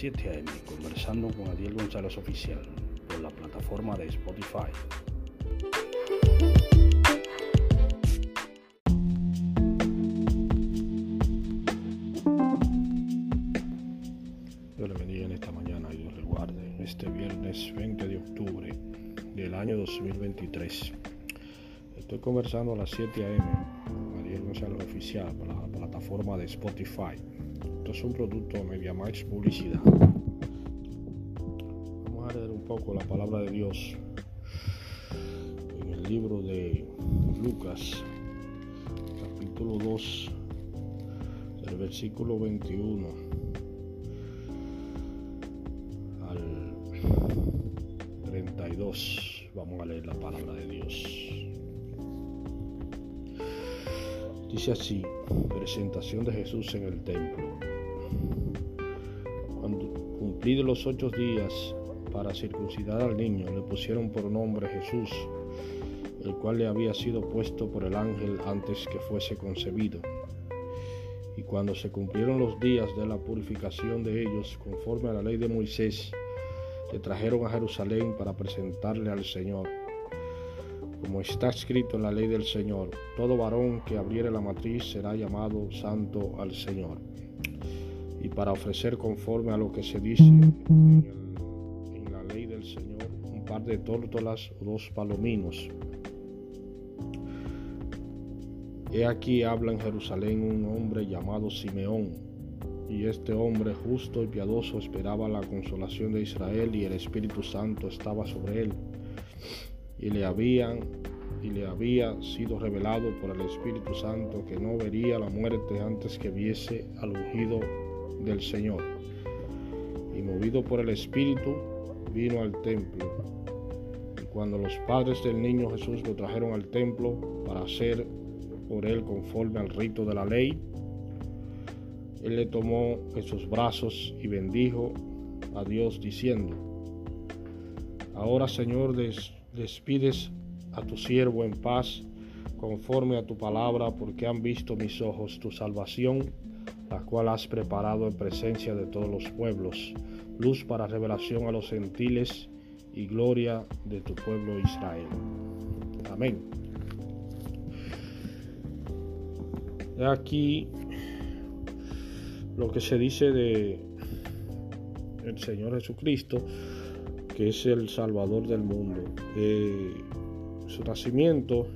7 a.m. conversando con Adiel González Oficial por la plataforma de Spotify. Dios le bendiga en esta mañana y Dios le guarde. Este viernes 20 de octubre del año 2023. Estoy conversando a las 7 a.m. con Adiel González Oficial por la plataforma de Spotify. Esto es un producto MediaMax Publicidad. Vamos a leer un poco la palabra de Dios en el libro de Lucas, capítulo 2, del versículo 21 al 32. Vamos a leer la palabra de Dios. Dice así, presentación de Jesús en el templo. Cuando cumplidos los ocho días para circuncidar al niño, le pusieron por nombre Jesús, el cual le había sido puesto por el ángel antes que fuese concebido. Y cuando se cumplieron los días de la purificación de ellos, conforme a la ley de Moisés, le trajeron a Jerusalén para presentarle al Señor como está escrito en la ley del Señor, todo varón que abriere la matriz será llamado santo al Señor. Y para ofrecer conforme a lo que se dice en, la ley del Señor, un par de tórtolas o dos palominos. He aquí habla en Jerusalén un hombre llamado Simeón, y este hombre justo y piadoso esperaba la consolación de Israel y el Espíritu Santo estaba sobre él y le habían y le había sido revelado por el Espíritu Santo que no vería la muerte antes que viese al ungido del Señor. Y movido por el Espíritu, vino al templo. Y cuando los padres del niño Jesús lo trajeron al templo para hacer por él conforme al rito de la ley, él le tomó en sus brazos y bendijo a Dios diciendo, Ahora Señor, despides a tu siervo en paz, conforme a tu palabra, porque han visto mis ojos tu salvación, la cual has preparado en presencia de todos los pueblos, luz para revelación a los gentiles y gloria de tu pueblo Israel. Amén. Aquí lo que se dice de el Señor Jesucristo que es el Salvador del mundo. Eh, su nacimiento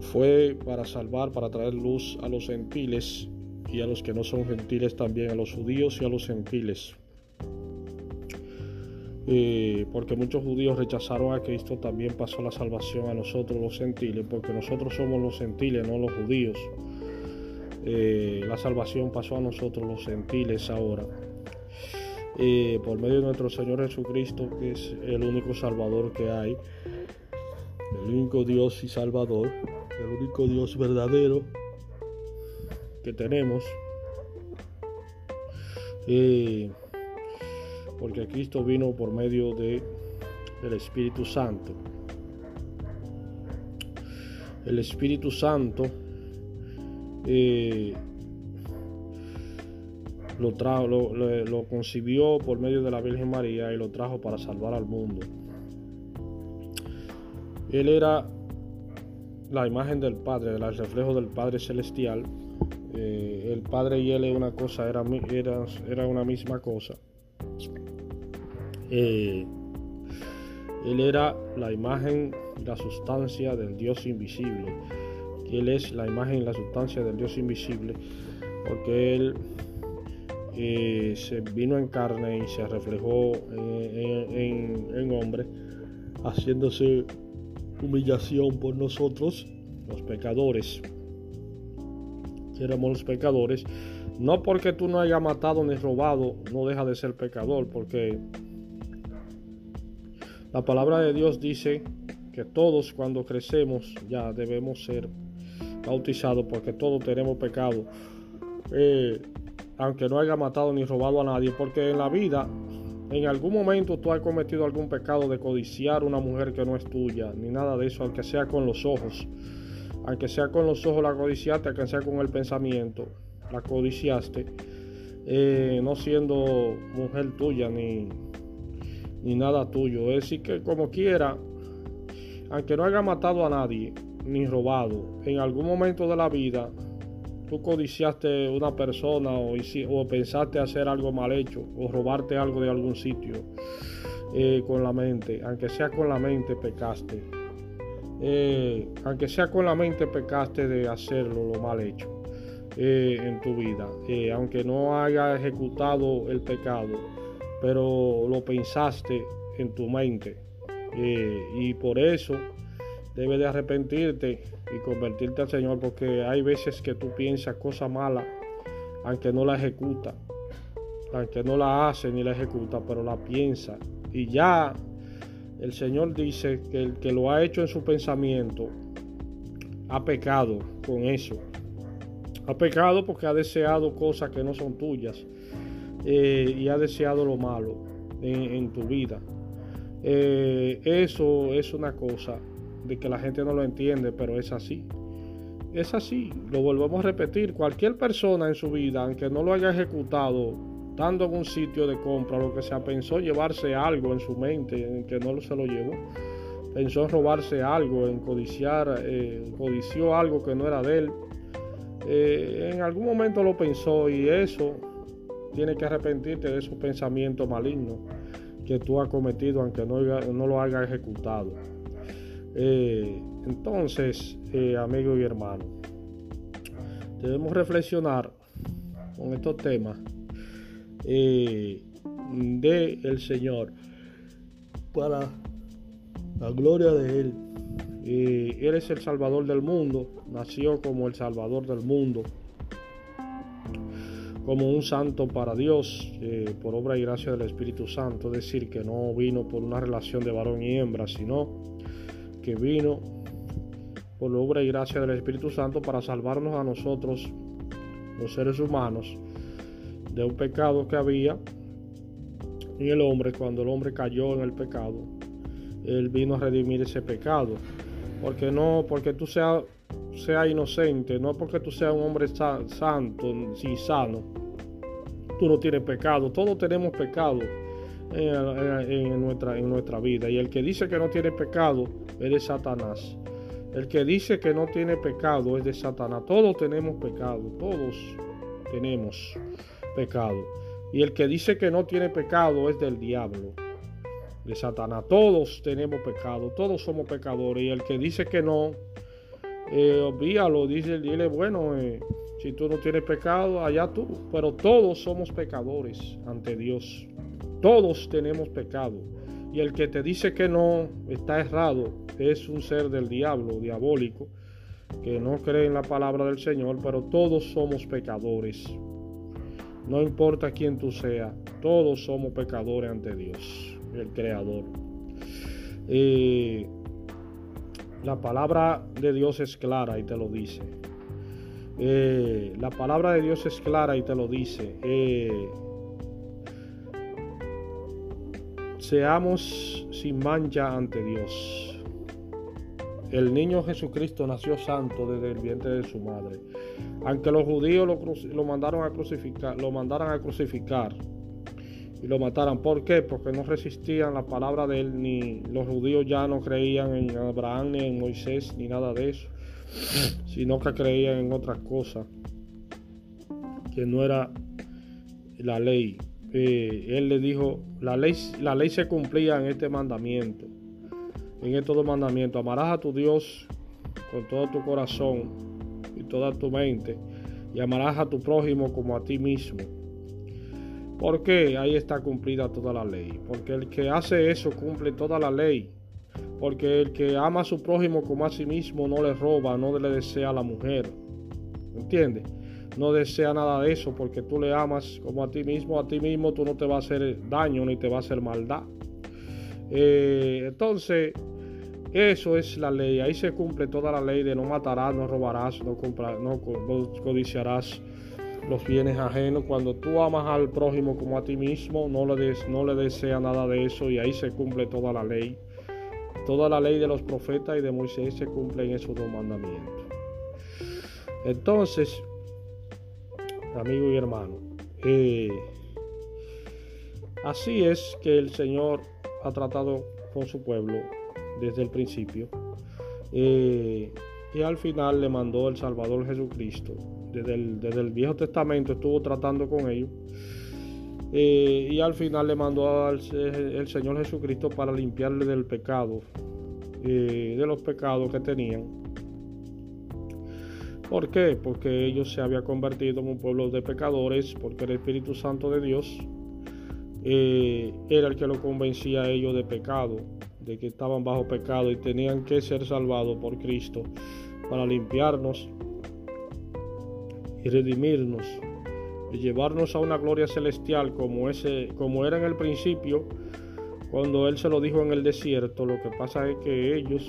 fue para salvar, para traer luz a los gentiles y a los que no son gentiles también, a los judíos y a los gentiles. Eh, porque muchos judíos rechazaron a Cristo, también pasó la salvación a nosotros los gentiles, porque nosotros somos los gentiles, no los judíos. Eh, la salvación pasó a nosotros los gentiles ahora por medio de nuestro Señor Jesucristo, que es el único Salvador que hay, el único Dios y Salvador, el único Dios verdadero que tenemos. porque Cristo vino por medio de el Espíritu Santo. El Espíritu Santo eh, lo, trajo, lo, concibió por medio de la Virgen María y lo trajo para salvar al mundo. Él era la imagen del Padre, el reflejo del Padre Celestial. Eh, el Padre y Él es una cosa, era, era, una misma cosa. Eh, él era la imagen y la sustancia del Dios invisible. Él es la imagen y la sustancia del Dios invisible porque Él se vino en carne y se reflejó en, hombre, haciéndose humillación por nosotros, los pecadores. Éramos los pecadores, no porque tú no hayas matado ni robado, no deja de ser pecador, porque la palabra de Dios dice que todos cuando crecemos ya debemos ser bautizados porque todos tenemos pecado. Eh, aunque no haya matado ni robado a nadie, porque en la vida, en algún momento tú has cometido algún pecado de codiciar una mujer que no es tuya, ni nada de eso, aunque sea con los ojos. Aunque sea con los ojos la codiciaste, aunque sea con el pensamiento, la codiciaste. eh, no siendo mujer tuya ni, ni nada tuyo. Es decir, que como quiera, aunque no haya matado a nadie ni robado, en algún momento de la vida tú codiciaste una persona o, pensaste hacer algo mal hecho o robarte algo de algún sitio eh, con la mente, aunque sea con la mente pecaste. Eh, aunque sea con la mente pecaste de hacerlo lo mal hecho eh, en tu vida, aunque no haya ejecutado el pecado, pero lo pensaste en tu mente y por eso debes de arrepentirte y convertirte al Señor porque hay veces que tú piensas cosas malas aunque no la ejecuta aunque no la hace ni la ejecuta pero la piensa. Y ya el Señor dice que el que lo ha hecho en su pensamiento ha pecado con eso. Ha pecado porque ha deseado cosas que no son tuyas eh, y ha deseado lo malo en, tu vida. Eh, eso es una cosa de que la gente no lo entiende, pero es así. Es así, lo volvemos a repetir. Cualquier persona en su vida, aunque no lo haya ejecutado, dando en un sitio de compra, lo que sea, pensó llevarse algo en su mente, en que no se lo llevó. Pensó en robarse algo, en codiciar, eh, codició algo que no era de él. Eh, en algún momento lo pensó y eso tiene que arrepentirte de esos pensamientos malignos que tú has cometido, aunque no, lo haya ejecutado. Eh, entonces, eh, amigos y hermanos, debemos reflexionar con estos temas eh, de el Señor para la gloria de Él. él es el Salvador del mundo, nació como el Salvador del mundo, como un santo para Dios, por obra y gracia del Espíritu Santo, es decir, que no vino por una relación de varón y hembra, sino que vino por la obra y gracia del Espíritu Santo para salvarnos a nosotros, los seres humanos, de un pecado que había en el hombre. Cuando el hombre cayó en el pecado, Él vino a redimir ese pecado. Porque no, porque tú seas sea inocente, no porque tú seas un hombre santo y sano, tú no tienes pecado. Todos tenemos pecado en, nuestra, en nuestra vida. Y el que dice que no tiene pecado es de Satanás. El que dice que no tiene pecado es de Satanás. Todos tenemos pecado, todos tenemos pecado. Y el que dice que no tiene pecado es del diablo, de Satanás. Todos tenemos pecado, todos somos pecadores. Y el que dice que no, eh, olvídalo, dice, dile, bueno, eh, si tú no tienes pecado, allá tú. Pero todos somos pecadores ante Dios. Todos tenemos pecado. Y el que te dice que no está errado es un ser del diablo, diabólico, que no cree en la palabra del Señor, pero todos somos pecadores. No importa quién tú seas, todos somos pecadores ante Dios, el Creador. la palabra de Dios es clara y te lo dice. Eh, la palabra de Dios es clara y te lo dice. Eh, seamos sin mancha ante Dios. El niño Jesucristo nació santo desde el vientre de su madre. Aunque los judíos lo, mandaron a crucificar, lo mandaran a crucificar y lo mataran. ¿Por qué? Porque no resistían la palabra de él, ni los judíos ya no creían en Abraham, ni en Moisés, ni nada de eso, sino que creían en otras cosas, que no era la ley. Eh, él le dijo, la ley, la ley se cumplía en este mandamiento, en estos dos mandamientos. Amarás a tu Dios con todo tu corazón y toda tu mente, y amarás a tu prójimo como a ti mismo. ¿Por qué? Ahí está cumplida toda la ley. Porque el que hace eso cumple toda la ley. Porque el que ama a su prójimo como a sí mismo no le roba, no le desea a la mujer. ¿Entiendes? No desea nada de eso porque tú le amas como a ti mismo, a ti mismo tú no te vas a hacer daño ni te va a hacer maldad. Eh, entonces, eso es la ley, ahí se cumple toda la ley de no matarás, no robarás, no, no, codiciarás los bienes ajenos. Cuando tú amas al prójimo como a ti mismo, no le, des, no le desea nada de eso y ahí se cumple toda la ley. Toda la ley de los profetas y de Moisés se cumple en esos dos mandamientos. Entonces, amigo y hermano, Eh, así es que el Señor ha tratado con su pueblo desde el principio. Eh, y al final le mandó el Salvador Jesucristo. Desde el, Viejo Testamento estuvo tratando con ellos. Eh, y al final le mandó al el Señor Jesucristo para limpiarle del pecado, de los pecados que tenían ¿Por qué? Porque ellos se habían convertido en un pueblo de pecadores, porque el Espíritu Santo de Dios eh, era el que lo convencía a ellos de pecado, de que estaban bajo pecado y tenían que ser salvados por Cristo para limpiarnos y redimirnos y llevarnos a una gloria celestial como, ese, como era en el principio cuando Él se lo dijo en el desierto. Lo que pasa es que ellos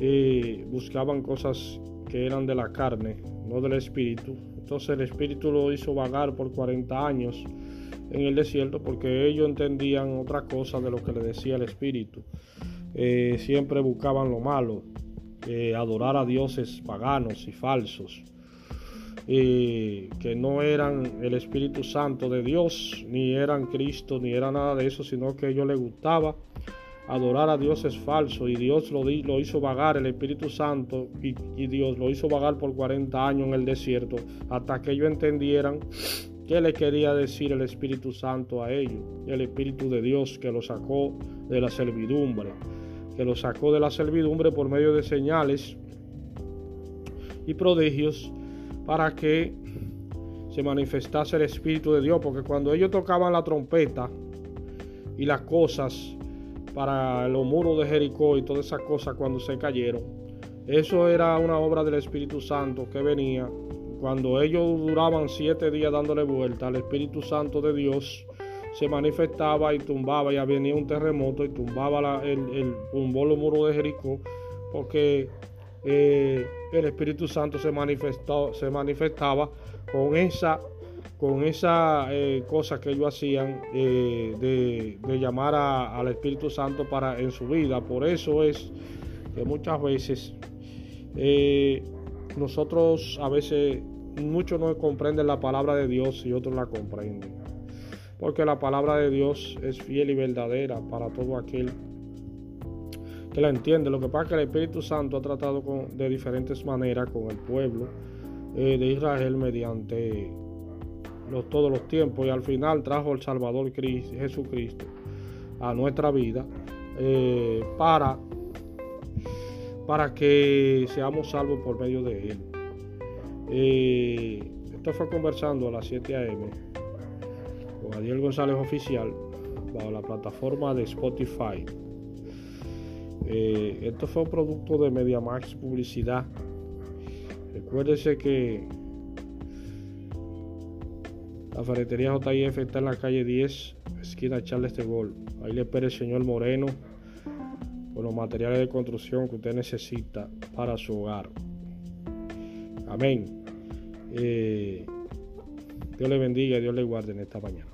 eh, buscaban cosas que eran de la carne, no del espíritu. Entonces el espíritu lo hizo vagar por 40 años en el desierto porque ellos entendían otra cosa de lo que le decía el espíritu. Eh, siempre buscaban lo malo, eh, adorar a dioses paganos y falsos, eh, que no eran el Espíritu Santo de Dios, ni eran Cristo, ni era nada de eso, sino que ellos les gustaba adorar a Dios es falso y Dios lo, lo hizo vagar, el Espíritu Santo y, Dios lo hizo vagar por 40 años en el desierto hasta que ellos entendieran qué le quería decir el Espíritu Santo a ellos, el Espíritu de Dios que lo sacó de la servidumbre, que lo sacó de la servidumbre por medio de señales y prodigios para que se manifestase el Espíritu de Dios, porque cuando ellos tocaban la trompeta y las cosas para los muros de Jericó y todas esas cosas cuando se cayeron. Eso era una obra del Espíritu Santo que venía. Cuando ellos duraban siete días dándole vuelta, el Espíritu Santo de Dios se manifestaba y tumbaba, ya venía un terremoto y tumbaba el, el, tumbó los muros de Jericó, porque eh, el Espíritu Santo se, manifestó, se manifestaba con esa con esa eh, cosa que ellos hacían eh, de, llamar al Espíritu Santo para en su vida. Por eso es que muchas veces eh, nosotros a veces muchos no comprenden la palabra de Dios y otros la comprenden. Porque la palabra de Dios es fiel y verdadera para todo aquel que la entiende. Lo que pasa es que el Espíritu Santo ha tratado de diferentes maneras con el pueblo de Israel mediante todos los tiempos y al final trajo el Salvador Jesucristo a nuestra vida eh, para, para que seamos salvos por medio de Él. Eh, esto fue conversando a las 7 a.m. con Adiel González Oficial bajo la plataforma de Spotify. Eh, esto fue un producto de MediaMax Publicidad. Recuérdese que la ferretería JIF está en la calle 10, esquina Charles de. Ahí le espera el señor Moreno con los materiales de construcción que usted necesita para su hogar. Amén. Eh, Dios le bendiga Dios le guarde en esta mañana.